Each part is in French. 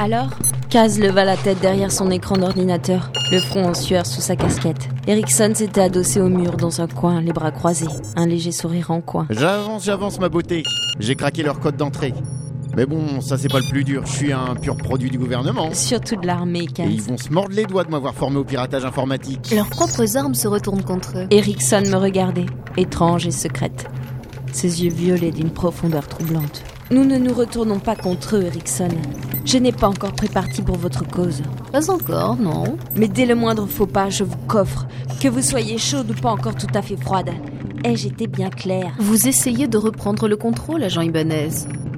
Alors Kaz leva la tête derrière son écran d'ordinateur, le front en sueur sous sa casquette. Erickson s'était adossé au mur dans un coin, les bras croisés, un léger sourire en coin. J'avance, j'avance ma beauté. J'ai craqué leur code d'entrée. Mais bon, ça c'est pas le plus dur. Je suis un pur produit du gouvernement. Surtout de l'armée, Kaz. Et ils vont se mordre les doigts de m'avoir formé au piratage informatique. Leurs propres armes se retournent contre eux. Erickson me regardait, étrange et secrète. Ses yeux violets d'une profondeur troublante. Nous ne nous retournons pas contre eux, Erickson. Je n'ai pas encore pris parti pour votre cause. Pas encore, non. Mais dès le moindre faux pas, je vous coffre. Que vous soyez chaude ou pas encore tout à fait froide. Ai-je été bien clair Vous essayez de reprendre le contrôle, agent Ibanez.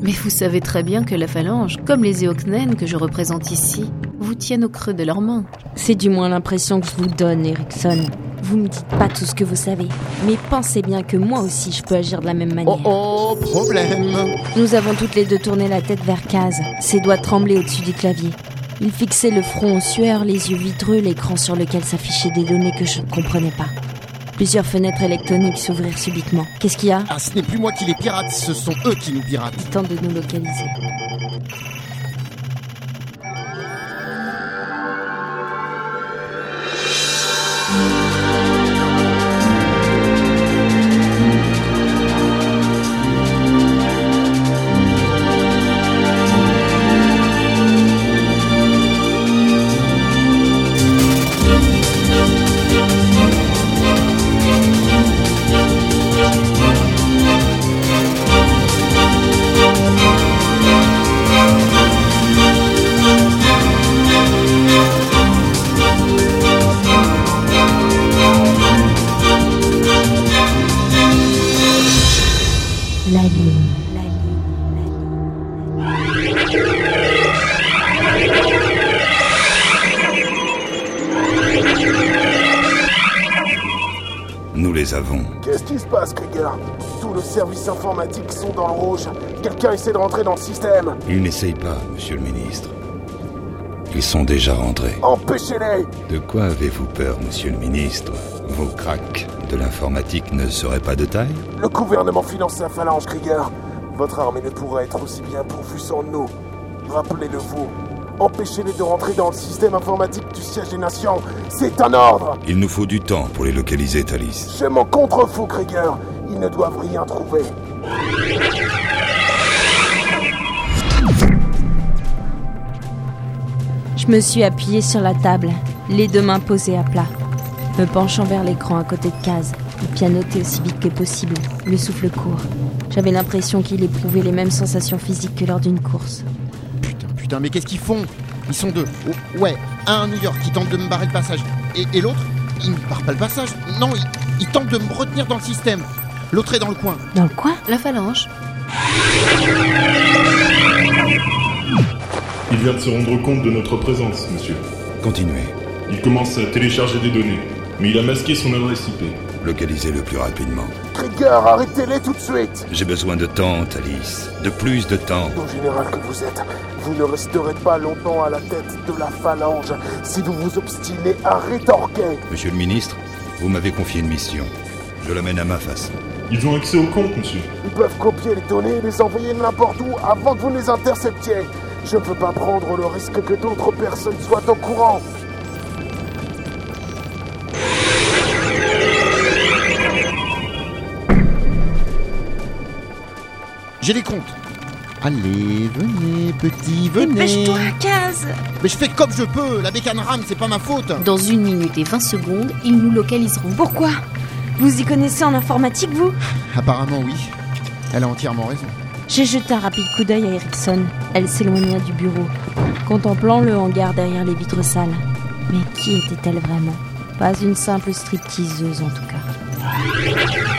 Mais vous savez très bien que la phalange, comme les Eoknen que je représente ici, vous tiennent au creux de leurs mains. C'est du moins l'impression que je vous donne, Erickson. Vous me dites pas tout ce que vous savez, mais pensez bien que moi aussi je peux agir de la même manière. Oh oh, problème Nous avons toutes les deux tourné la tête vers Kaz, ses doigts tremblaient au-dessus du clavier. Il fixait le front en sueur, les yeux vitreux, l'écran sur lequel s'affichaient des données que je ne comprenais pas. Plusieurs fenêtres électroniques s'ouvrirent subitement. Qu'est-ce qu'il y a? Ah, ce n'est plus moi qui les pirate, ce sont eux qui nous piratent. Il tente de nous localiser. Les. Qu'est-ce qui se passe, Krieger? Tous le service informatique sont dans le rouge. Quelqu'un essaie de rentrer dans le système. Ils n'essayent pas, monsieur le ministre. Ils sont déjà rentrés. Empêchez-les De quoi avez-vous peur, monsieur le ministre? Vos cracks de l'informatique ne seraient pas de taille? Le gouvernement finance la phalange, Krieger. Votre armée ne pourrait être aussi bien pourvue sans nous. Rappelez-le-vous. Empêchez-les de rentrer dans le système informatique du siège des nations. C'est un ordre Il nous faut du temps pour les localiser, Thalys. Je m'en contrefous, Krieger. Ils ne doivent rien trouver. Je me suis appuyée sur la table, les deux mains posées à plat, me penchant vers l'écran à côté de Kaz, et pianoter aussi vite que possible, le souffle court. J'avais l'impression qu'il éprouvait les mêmes sensations physiques que lors d'une course. Putain, putain, mais qu'est-ce qu'ils font? Ils sont deux. Oh, ouais, un à New York qui tente de me barrer le passage. Et, et l'autre, il ne barre pas le passage. Non, il, il tente de me retenir dans le système. L'autre est dans le coin. Dans le coin? La phalange Il vient de se rendre compte de notre présence, monsieur. Continuez. Il commence à télécharger des données, mais il a masqué son adresse IP. Localisez-le plus rapidement. Krieger, arrêtez-les tout de suite J'ai besoin de temps, Thalys. De plus de temps. Mon général que vous êtes, vous ne resterez pas longtemps à la tête de la phalange si vous vous obstinez à rétorquer. Monsieur le ministre, vous m'avez confié une mission. Je la mène à ma façon. Ils ont accès au compte, monsieur. Ils peuvent copier les données et les envoyer n'importe où avant que vous ne les interceptiez. Je ne peux pas prendre le risque que d'autres personnes soient au courant. J'ai les comptes. Allez, venez, petit, venez. Dépêche-toi, Kaz Mais je fais comme je peux. La bécane rame, c'est pas ma faute. Dans une minute et 20 secondes, ils nous localiseront. Pourquoi? Vous y connaissez en informatique, vous? Apparemment, oui. Elle a entièrement raison. J'ai jeté un rapide coup d'œil à Erickson. Elle s'éloigna du bureau, contemplant le hangar derrière les vitres sales. Mais qui était-elle vraiment? Pas une simple stripteaseuse en tout cas.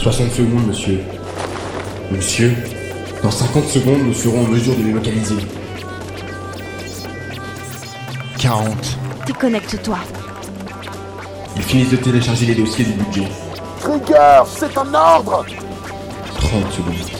60 secondes, monsieur. Monsieur, dans 50 secondes, nous serons en mesure de les localiser. 40. Déconnecte-toi. Ils finissent de télécharger les dossiers du budget. Krieger, c'est un ordre 30 secondes.